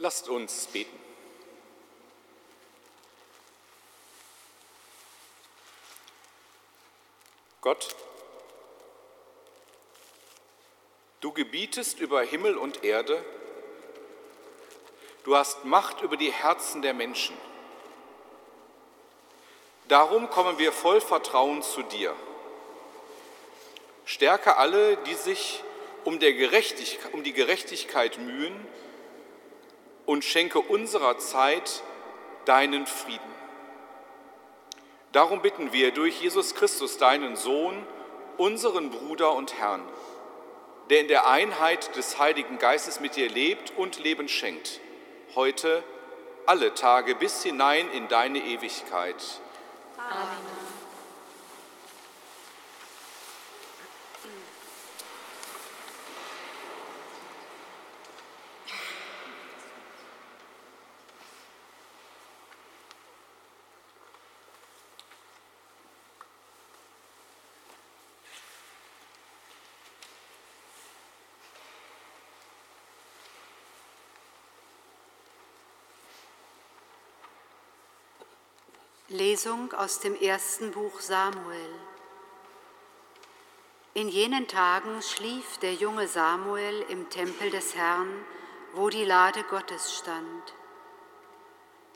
Lasst uns beten. Gott, du gebietest über Himmel und Erde, du hast Macht über die Herzen der Menschen. Darum kommen wir voll Vertrauen zu dir. Stärke alle, die sich um, Gerechtigkeit, um die Gerechtigkeit mühen und schenke unserer Zeit deinen Frieden. Darum bitten wir durch Jesus Christus, deinen Sohn, unseren Bruder und Herrn, der in der Einheit des Heiligen Geistes mit dir lebt und Leben schenkt, heute alle Tage bis hinein in deine Ewigkeit. Amen. Lesung aus dem ersten Buch Samuel. In jenen Tagen schlief der junge Samuel im Tempel des Herrn, wo die Lade Gottes stand.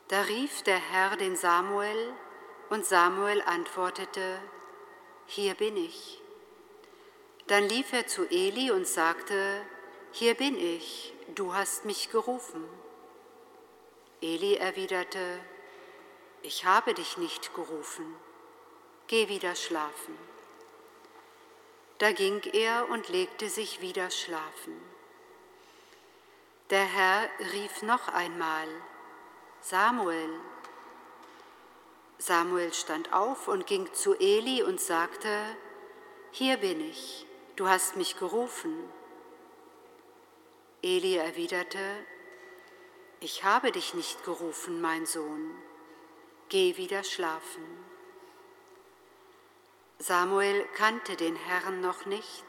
Da rief der Herr den Samuel, und Samuel antwortete, Hier bin ich. Dann lief er zu Eli und sagte, Hier bin ich, du hast mich gerufen. Eli erwiderte, ich habe dich nicht gerufen, geh wieder schlafen. Da ging er und legte sich wieder schlafen. Der Herr rief noch einmal, Samuel. Samuel stand auf und ging zu Eli und sagte, Hier bin ich, du hast mich gerufen. Eli erwiderte, Ich habe dich nicht gerufen, mein Sohn geh wieder schlafen. Samuel kannte den Herrn noch nicht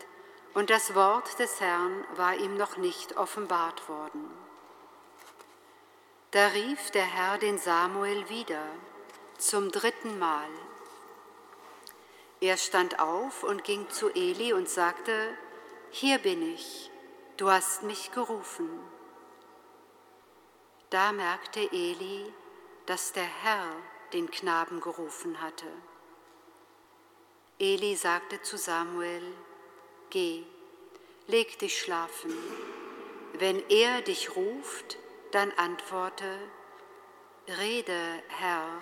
und das Wort des Herrn war ihm noch nicht offenbart worden. Da rief der Herr den Samuel wieder zum dritten Mal. Er stand auf und ging zu Eli und sagte, Hier bin ich, du hast mich gerufen. Da merkte Eli, dass der Herr den Knaben gerufen hatte. Eli sagte zu Samuel, Geh, leg dich schlafen. Wenn er dich ruft, dann antworte, Rede, Herr,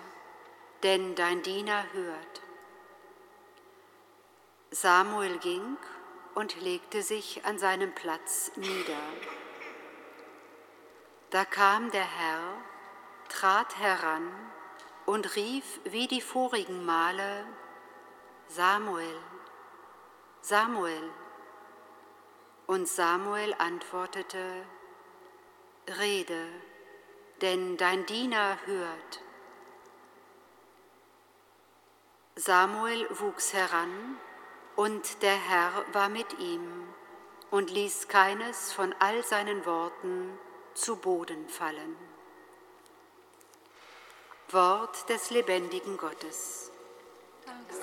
denn dein Diener hört. Samuel ging und legte sich an seinem Platz nieder. Da kam der Herr, trat heran und rief wie die vorigen Male, Samuel, Samuel. Und Samuel antwortete, Rede, denn dein Diener hört. Samuel wuchs heran, und der Herr war mit ihm und ließ keines von all seinen Worten zu Boden fallen. Wort des lebendigen Gottes. Danke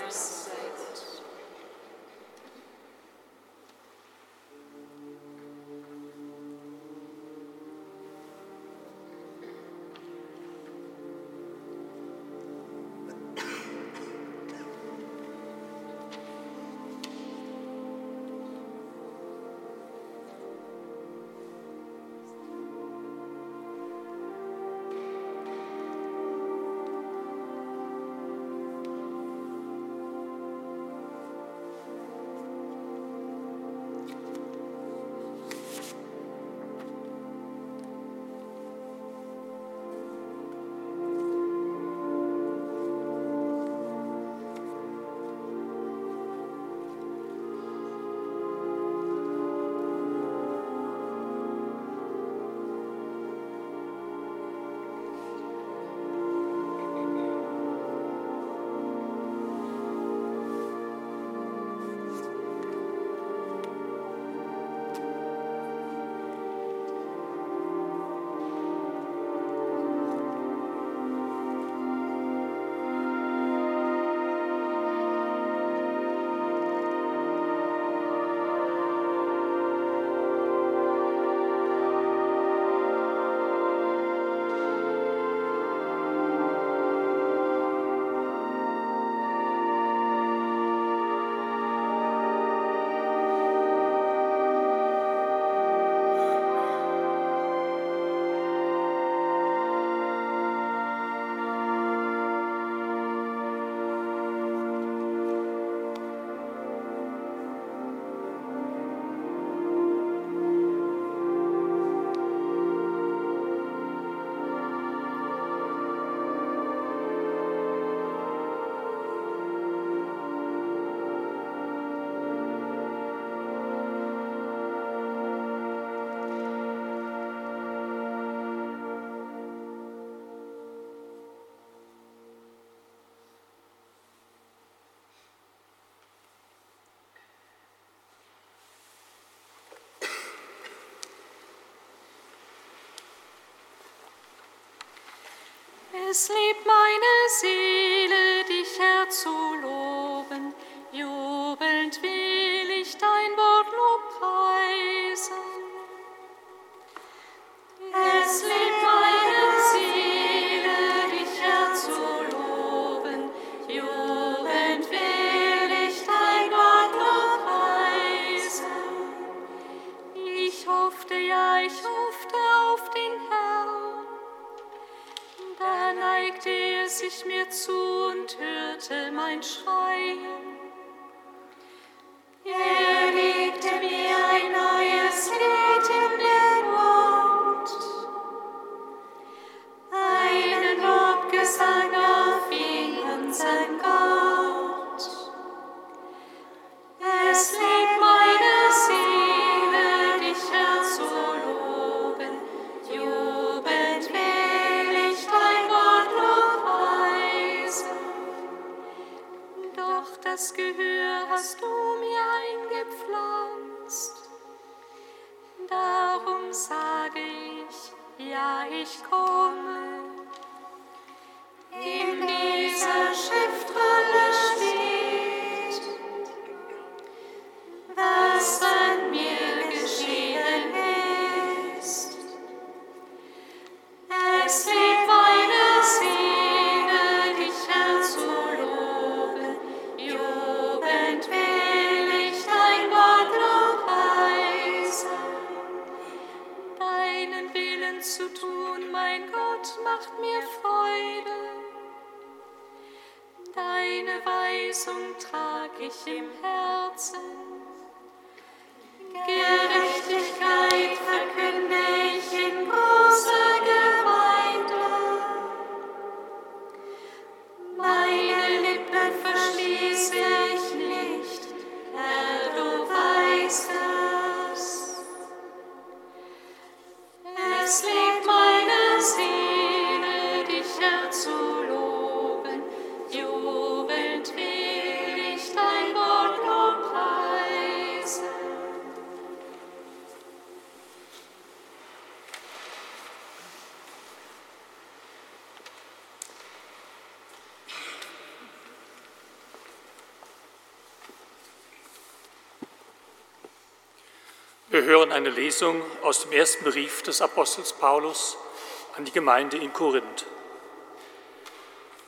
Es liebt meine Seele, dich Herr zu loben, zu und hörte mein Schreien. Wir hören eine Lesung aus dem ersten Brief des Apostels Paulus an die Gemeinde in Korinth.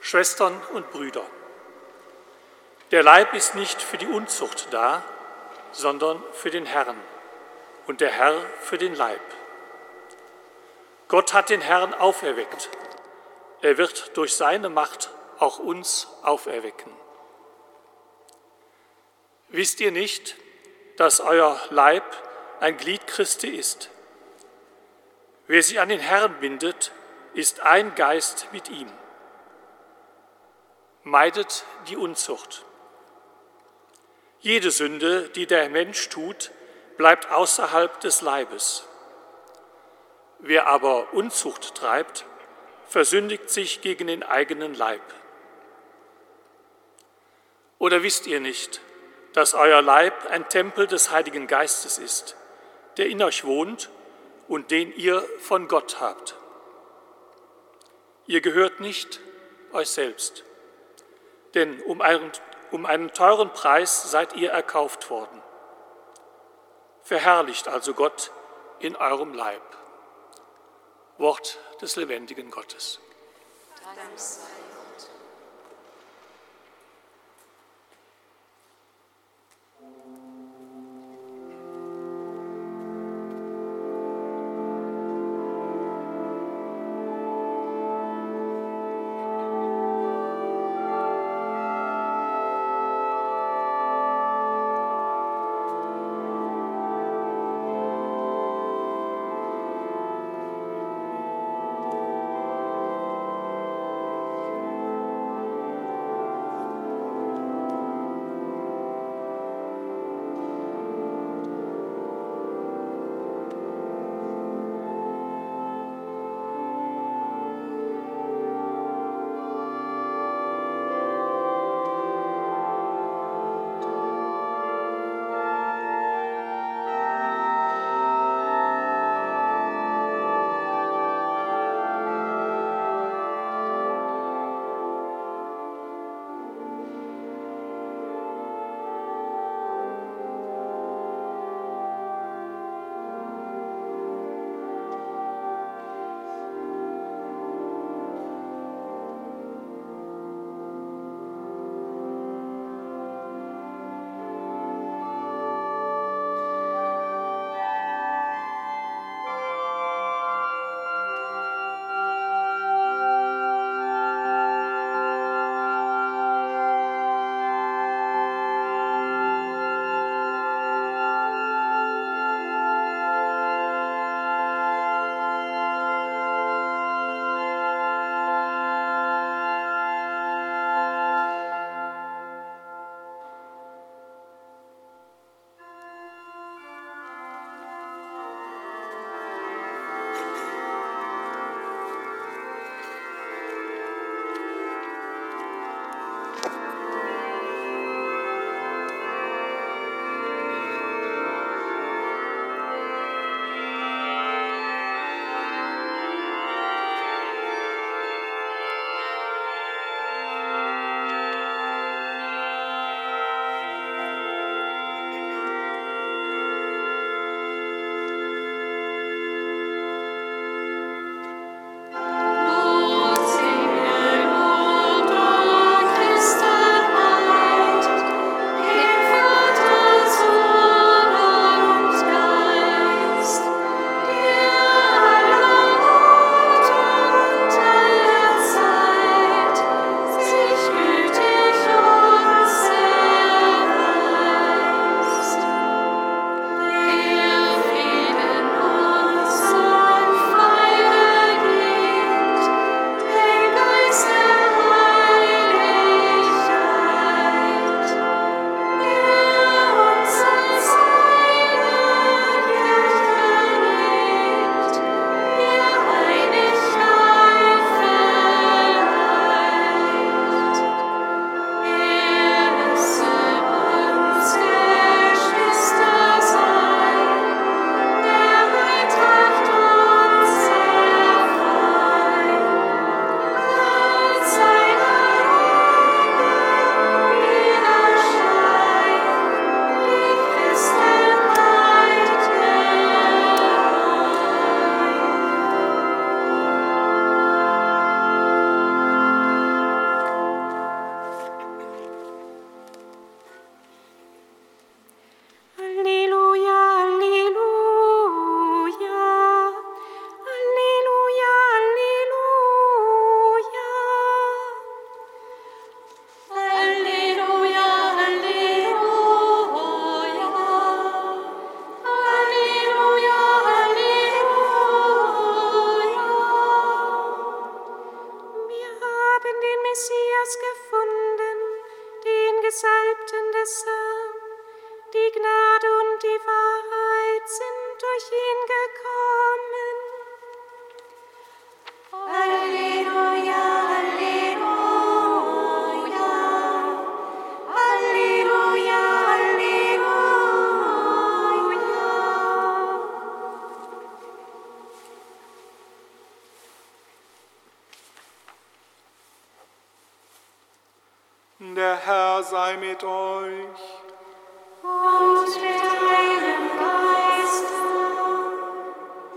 Schwestern und Brüder, der Leib ist nicht für die Unzucht da, sondern für den Herrn und der Herr für den Leib. Gott hat den Herrn auferweckt. Er wird durch seine Macht auch uns auferwecken. Wisst ihr nicht, dass euer Leib ein Glied Christi ist? Wer sich an den Herrn bindet, ist ein Geist mit ihm. Meidet die Unzucht. Jede Sünde, die der Mensch tut, bleibt außerhalb des Leibes. Wer aber Unzucht treibt, versündigt sich gegen den eigenen Leib. Oder wisst ihr nicht, dass euer Leib ein Tempel des Heiligen Geistes ist, der in euch wohnt und den ihr von Gott habt? Ihr gehört nicht euch selbst, denn um einen, um einen teuren Preis seid ihr erkauft worden. Verherrlicht also Gott in eurem Leib. Wort des lebendigen Gottes. Dank sei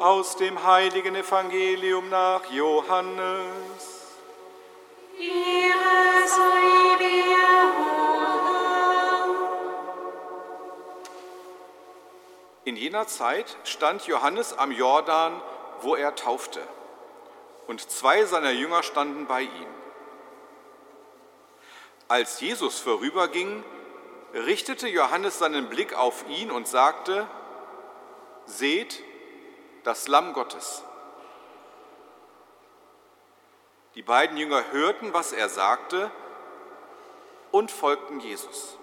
Aus dem heiligen Evangelium nach Johannes. Ehre sei dir, O Herr. In jener Zeit stand Johannes am Jordan, wo er taufte, und zwei seiner Jünger standen bei ihm. Als Jesus vorüberging, richtete Johannes seinen Blick auf ihn und sagte, Seht das Lamm Gottes. Die beiden Jünger hörten, was er sagte, und folgten Jesus.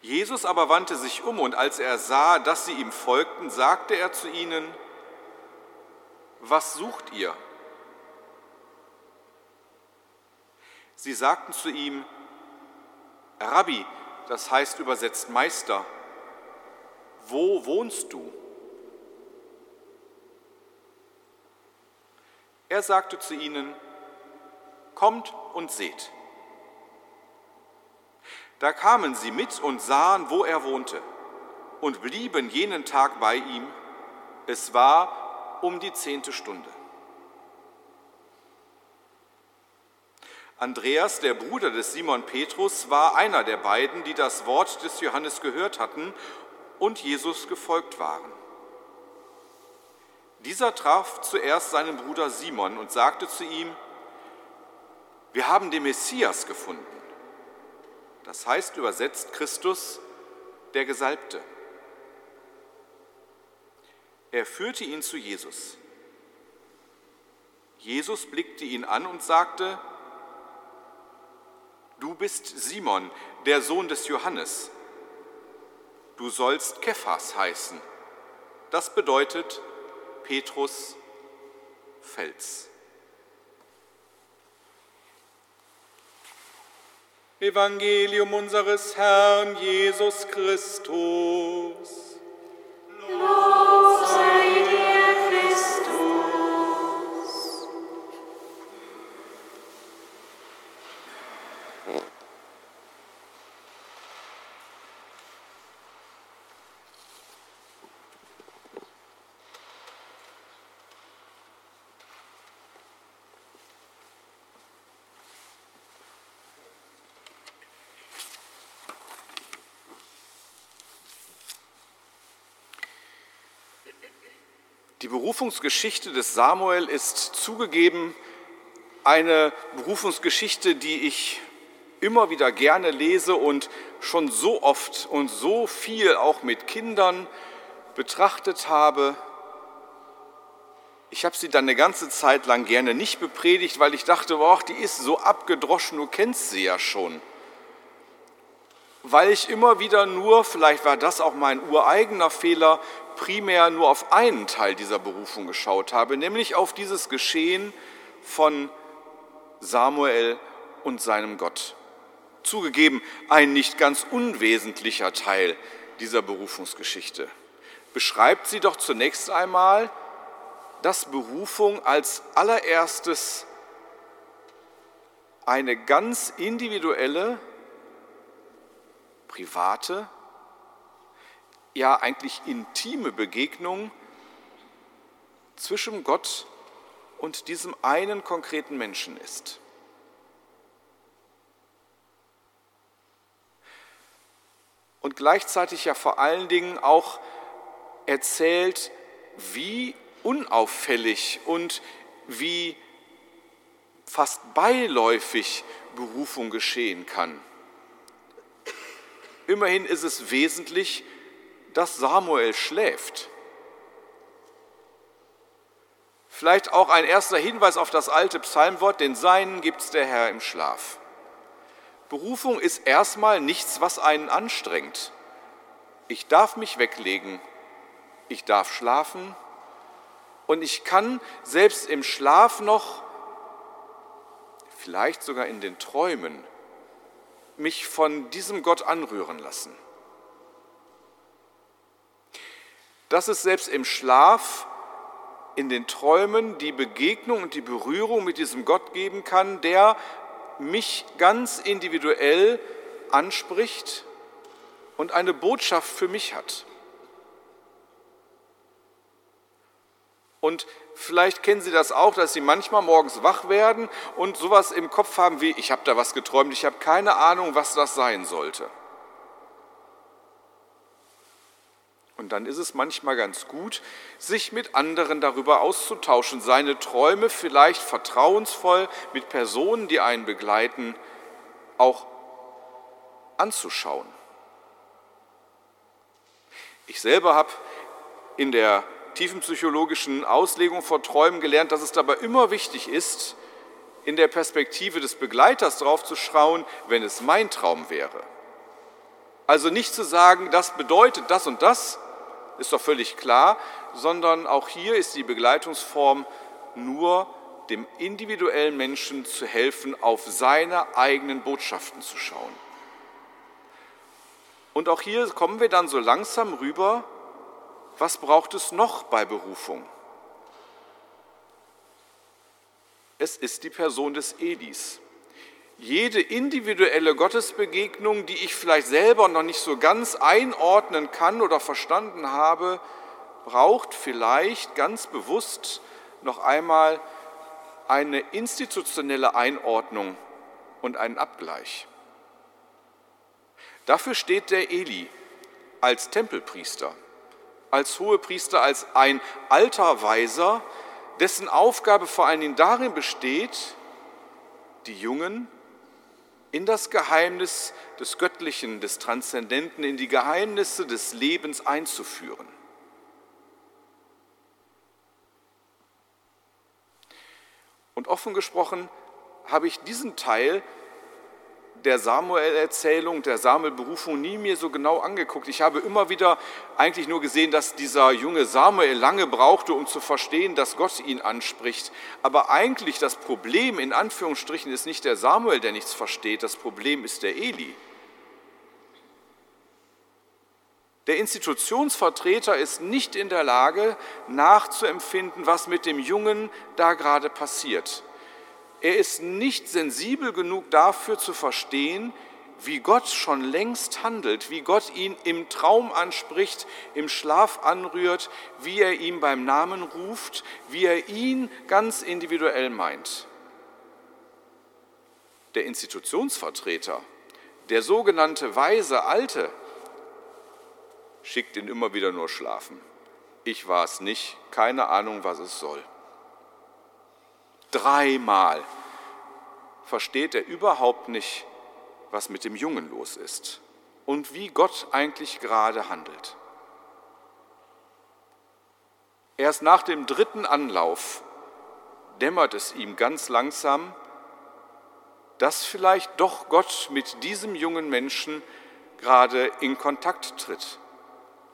Jesus aber wandte sich um und als er sah, dass sie ihm folgten, sagte er zu ihnen, was sucht ihr? Sie sagten zu ihm, Rabbi, das heißt übersetzt Meister, wo wohnst du? Er sagte zu ihnen, kommt und seht. Da kamen sie mit und sahen, wo er wohnte, und blieben jenen Tag bei ihm. Es war um die zehnte Stunde. Andreas, der Bruder des Simon Petrus, war einer der beiden, die das Wort des Johannes gehört hatten und Jesus gefolgt waren. Dieser traf zuerst seinen Bruder Simon und sagte zu ihm, wir haben den Messias gefunden. Das heißt übersetzt Christus, der Gesalbte. Er führte ihn zu Jesus. Jesus blickte ihn an und sagte, Du bist Simon, der Sohn des Johannes. Du sollst Kephas heißen. Das bedeutet Petrus Fels. Evangelium unseres Herrn Jesus Christus. Berufungsgeschichte des Samuel ist zugegeben eine Berufungsgeschichte, die ich immer wieder gerne lese und schon so oft und so viel auch mit Kindern betrachtet habe. Ich habe sie dann eine ganze Zeit lang gerne nicht bepredigt, weil ich dachte, boah, die ist so abgedroschen, du kennst sie ja schon. Weil ich immer wieder nur, vielleicht war das auch mein ureigener Fehler, primär nur auf einen Teil dieser Berufung geschaut habe, nämlich auf dieses Geschehen von Samuel und seinem Gott. Zugegeben, ein nicht ganz unwesentlicher Teil dieser Berufungsgeschichte. Beschreibt sie doch zunächst einmal, dass Berufung als allererstes eine ganz individuelle, private, ja eigentlich intime Begegnung zwischen Gott und diesem einen konkreten Menschen ist. Und gleichzeitig ja vor allen Dingen auch erzählt, wie unauffällig und wie fast beiläufig Berufung geschehen kann. Immerhin ist es wesentlich, dass Samuel schläft. Vielleicht auch ein erster Hinweis auf das alte Psalmwort, den Seinen gibt's der Herr im Schlaf. Berufung ist erstmal nichts, was einen anstrengt. Ich darf mich weglegen, ich darf schlafen und ich kann selbst im Schlaf noch, vielleicht sogar in den Träumen, mich von diesem Gott anrühren lassen. Dass es selbst im Schlaf, in den Träumen die Begegnung und die Berührung mit diesem Gott geben kann, der mich ganz individuell anspricht und eine Botschaft für mich hat. Und vielleicht kennen Sie das auch, dass Sie manchmal morgens wach werden und sowas im Kopf haben wie, ich habe da was geträumt, ich habe keine Ahnung, was das sein sollte. Und dann ist es manchmal ganz gut, sich mit anderen darüber auszutauschen, seine Träume vielleicht vertrauensvoll mit Personen, die einen begleiten, auch anzuschauen. Ich selber habe in der tiefenpsychologischen Auslegung von Träumen gelernt, dass es dabei immer wichtig ist, in der Perspektive des Begleiters drauf zu schauen, wenn es mein Traum wäre. Also nicht zu sagen, das bedeutet das und das, ist doch völlig klar, sondern auch hier ist die Begleitungsform nur dem individuellen Menschen zu helfen, auf seine eigenen Botschaften zu schauen. Und auch hier kommen wir dann so langsam rüber, was braucht es noch bei Berufung? Es ist die Person des Elis jede individuelle Gottesbegegnung, die ich vielleicht selber noch nicht so ganz einordnen kann oder verstanden habe, braucht vielleicht ganz bewusst noch einmal eine institutionelle Einordnung und einen Abgleich. Dafür steht der Eli als Tempelpriester, als Hohepriester, als ein alter Weiser, dessen Aufgabe vor allen Dingen darin besteht, die Jungen in das Geheimnis des Göttlichen, des Transzendenten, in die Geheimnisse des Lebens einzuführen. Und offen gesprochen habe ich diesen Teil der Samuel-Erzählung, der Samuel-Berufung nie mir so genau angeguckt. Ich habe immer wieder eigentlich nur gesehen, dass dieser junge Samuel lange brauchte, um zu verstehen, dass Gott ihn anspricht. Aber eigentlich das Problem in Anführungsstrichen ist nicht der Samuel, der nichts versteht, das Problem ist der Eli. Der Institutionsvertreter ist nicht in der Lage, nachzuempfinden, was mit dem Jungen da gerade passiert. Er ist nicht sensibel genug dafür zu verstehen, wie Gott schon längst handelt, wie Gott ihn im Traum anspricht, im Schlaf anrührt, wie er ihn beim Namen ruft, wie er ihn ganz individuell meint. Der Institutionsvertreter, der sogenannte weise Alte, schickt ihn immer wieder nur schlafen. Ich war es nicht, keine Ahnung, was es soll. Dreimal versteht er überhaupt nicht, was mit dem Jungen los ist und wie Gott eigentlich gerade handelt. Erst nach dem dritten Anlauf dämmert es ihm ganz langsam, dass vielleicht doch Gott mit diesem jungen Menschen gerade in Kontakt tritt,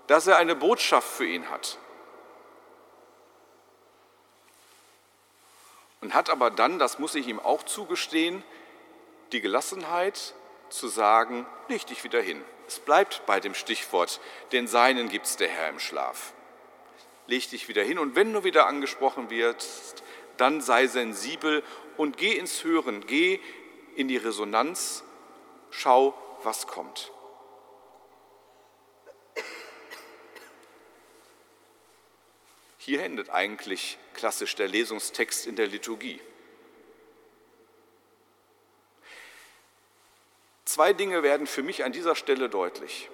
dass er eine Botschaft für ihn hat. Und hat aber dann, das muss ich ihm auch zugestehen, die Gelassenheit zu sagen, leg dich wieder hin. Es bleibt bei dem Stichwort, den Seinen gibt's der Herr im Schlaf. Leg dich wieder hin und wenn du wieder angesprochen wirst, dann sei sensibel und geh ins Hören, geh in die Resonanz, schau, was kommt. Hier endet eigentlich klassisch der Lesungstext in der Liturgie. Zwei Dinge werden für mich an dieser Stelle deutlich.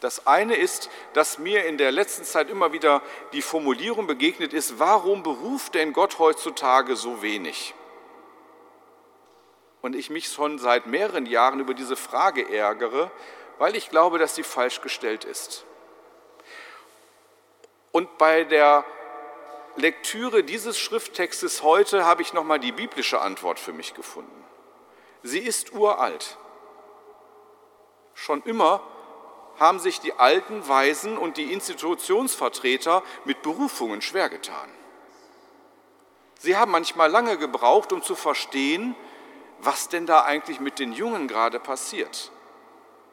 Das eine ist, dass mir in der letzten Zeit immer wieder die Formulierung begegnet ist, warum beruft denn Gott heutzutage so wenig? Und ich mich schon seit mehreren Jahren über diese Frage ärgere, weil ich glaube, dass sie falsch gestellt ist. Und bei der Lektüre dieses Schrifttextes heute habe ich nochmal die biblische Antwort für mich gefunden. Sie ist uralt. Schon immer haben sich die alten Weisen und die Institutionsvertreter mit Berufungen schwer getan. Sie haben manchmal lange gebraucht, um zu verstehen, was denn da eigentlich mit den Jungen gerade passiert.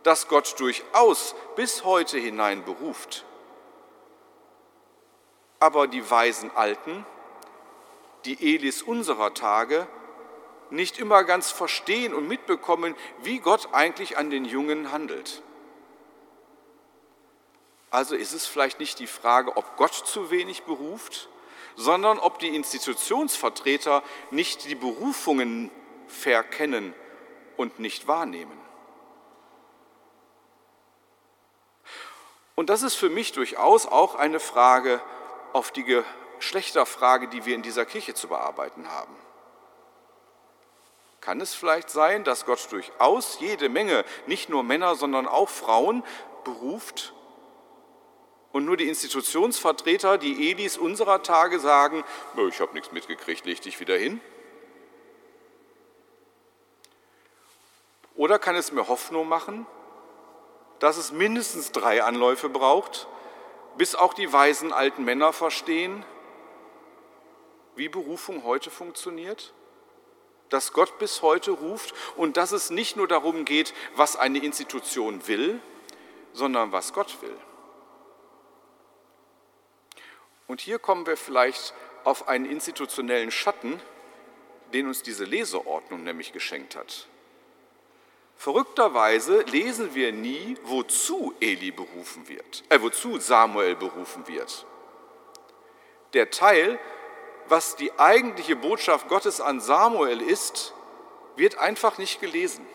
Dass Gott durchaus bis heute hinein beruft aber die weisen Alten, die Elis unserer Tage, nicht immer ganz verstehen und mitbekommen, wie Gott eigentlich an den Jungen handelt. Also ist es vielleicht nicht die Frage, ob Gott zu wenig beruft, sondern ob die Institutionsvertreter nicht die Berufungen verkennen und nicht wahrnehmen. Und das ist für mich durchaus auch eine Frage auf die Geschlechterfrage, die wir in dieser Kirche zu bearbeiten haben. Kann es vielleicht sein, dass Gott durchaus jede Menge, nicht nur Männer, sondern auch Frauen beruft und nur die Institutionsvertreter, die Elis unserer Tage sagen, ich habe nichts mitgekriegt, leg dich wieder hin? Oder kann es mir Hoffnung machen, dass es mindestens drei Anläufe braucht, bis auch die weisen alten Männer verstehen, wie Berufung heute funktioniert? Dass Gott bis heute ruft und dass es nicht nur darum geht, was eine Institution will, sondern was Gott will. Und hier kommen wir vielleicht auf einen institutionellen Schatten, den uns diese Leseordnung nämlich geschenkt hat. Verrückterweise lesen wir nie, wozu Eli berufen wird, äh, wozu Samuel berufen wird. Der Teil, was die eigentliche Botschaft Gottes an Samuel ist, wird einfach nicht gelesen.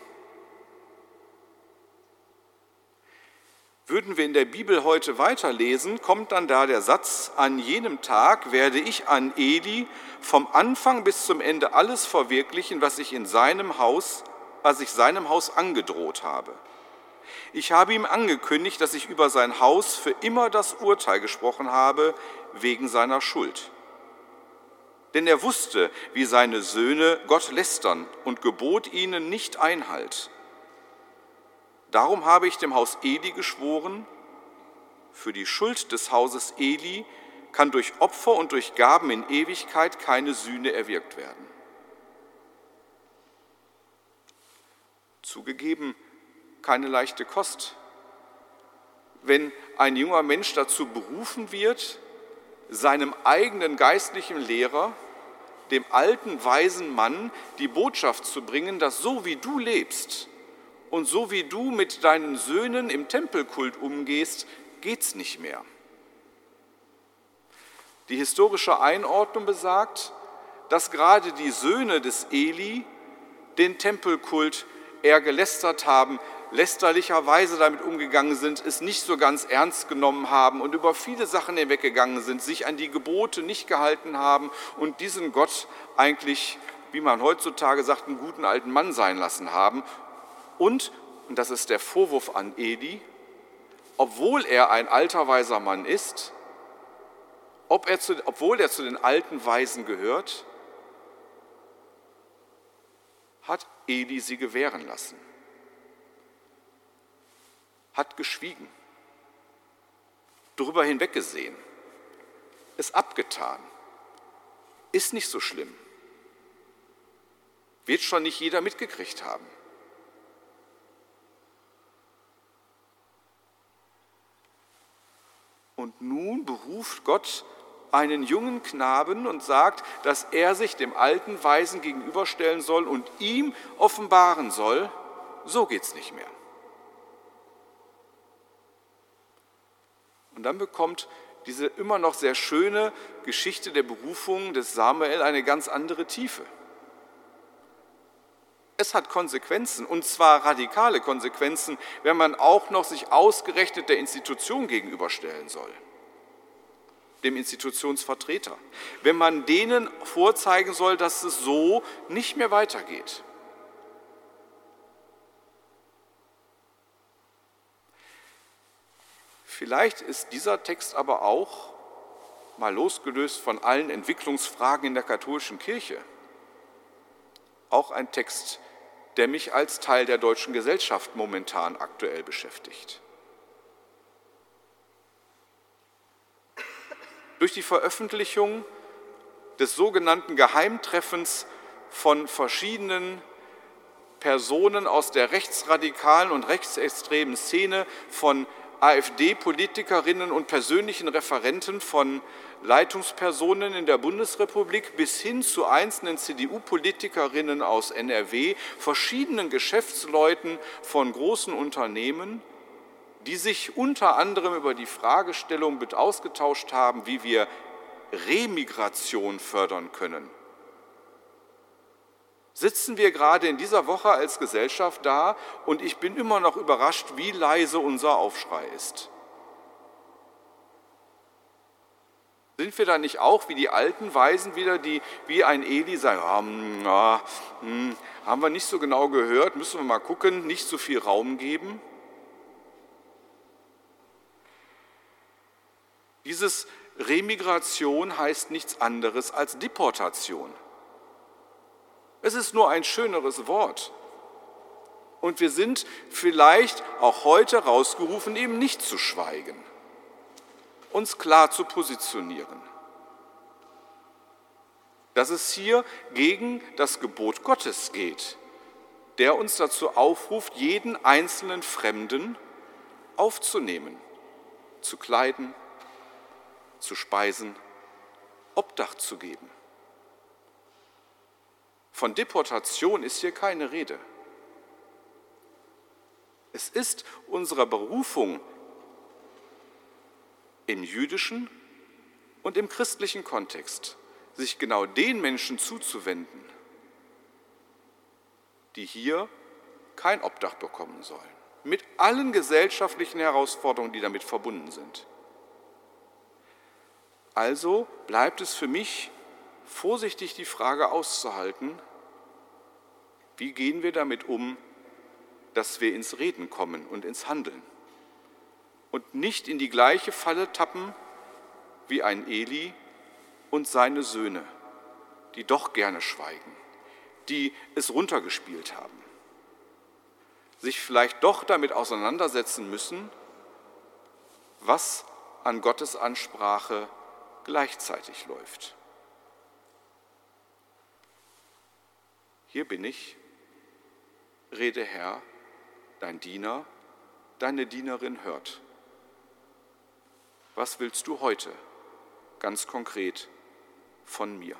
Würden wir in der Bibel heute weiterlesen, kommt dann da der Satz, an jenem Tag werde ich an Eli vom Anfang bis zum Ende alles verwirklichen, was ich in seinem Haus was ich seinem Haus angedroht habe. Ich habe ihm angekündigt, dass ich über sein Haus für immer das Urteil gesprochen habe wegen seiner Schuld. Denn er wusste, wie seine Söhne Gott lästern und gebot ihnen nicht Einhalt. Darum habe ich dem Haus Eli geschworen, für die Schuld des Hauses Eli kann durch Opfer und durch Gaben in Ewigkeit keine Sühne erwirkt werden. Zugegeben, keine leichte Kost. Wenn ein junger Mensch dazu berufen wird, seinem eigenen geistlichen Lehrer, dem alten, weisen Mann, die Botschaft zu bringen, dass so wie du lebst und so wie du mit deinen Söhnen im Tempelkult umgehst, geht's nicht mehr. Die historische Einordnung besagt, dass gerade die Söhne des Eli den Tempelkult eher gelästert haben, lästerlicherweise damit umgegangen sind, es nicht so ganz ernst genommen haben und über viele Sachen hinweggegangen sind, sich an die Gebote nicht gehalten haben und diesen Gott eigentlich, wie man heutzutage sagt, einen guten alten Mann sein lassen haben. Und, und das ist der Vorwurf an Eli, obwohl er ein alter weiser Mann ist, ob er zu, obwohl er zu den alten Weisen gehört, hat Eli sie gewähren lassen, hat geschwiegen, darüber hinweggesehen, es abgetan, ist nicht so schlimm, wird schon nicht jeder mitgekriegt haben. Und nun beruft Gott einen jungen Knaben und sagt, dass er sich dem alten Weisen gegenüberstellen soll und ihm offenbaren soll, so geht es nicht mehr. Und dann bekommt diese immer noch sehr schöne Geschichte der Berufung des Samuel eine ganz andere Tiefe. Es hat Konsequenzen, und zwar radikale Konsequenzen, wenn man auch noch sich ausgerechnet der Institution gegenüberstellen soll dem Institutionsvertreter, wenn man denen vorzeigen soll, dass es so nicht mehr weitergeht. Vielleicht ist dieser Text aber auch, mal losgelöst von allen Entwicklungsfragen in der katholischen Kirche, auch ein Text, der mich als Teil der deutschen Gesellschaft momentan aktuell beschäftigt. Durch die Veröffentlichung des sogenannten Geheimtreffens von verschiedenen Personen aus der rechtsradikalen und rechtsextremen Szene, von AfD-Politikerinnen und persönlichen Referenten von Leitungspersonen in der Bundesrepublik bis hin zu einzelnen CDU-Politikerinnen aus NRW, verschiedenen Geschäftsleuten von großen Unternehmen, die sich unter anderem über die Fragestellung ausgetauscht haben, wie wir Remigration fördern können. Sitzen wir gerade in dieser Woche als Gesellschaft da und ich bin immer noch überrascht, wie leise unser Aufschrei ist. Sind wir da nicht auch wie die alten Weisen wieder, die wie ein Eli sagen, ah, hm, ah, hm, haben wir nicht so genau gehört, müssen wir mal gucken, nicht so viel Raum geben? Dieses Remigration heißt nichts anderes als Deportation. Es ist nur ein schöneres Wort. Und wir sind vielleicht auch heute rausgerufen, eben nicht zu schweigen, uns klar zu positionieren. Dass es hier gegen das Gebot Gottes geht, der uns dazu aufruft, jeden einzelnen Fremden aufzunehmen, zu kleiden, zu speisen, Obdach zu geben. Von Deportation ist hier keine Rede. Es ist unsere Berufung im jüdischen und im christlichen Kontext, sich genau den Menschen zuzuwenden, die hier kein Obdach bekommen sollen, mit allen gesellschaftlichen Herausforderungen, die damit verbunden sind. Also bleibt es für mich vorsichtig die Frage auszuhalten, wie gehen wir damit um, dass wir ins Reden kommen und ins Handeln? Und nicht in die gleiche Falle tappen wie ein Eli und seine Söhne, die doch gerne schweigen, die es runtergespielt haben, sich vielleicht doch damit auseinandersetzen müssen, was an Gottes Ansprache gleichzeitig läuft. Hier bin ich, rede Herr, dein Diener, deine Dienerin hört. Was willst du heute ganz konkret von mir?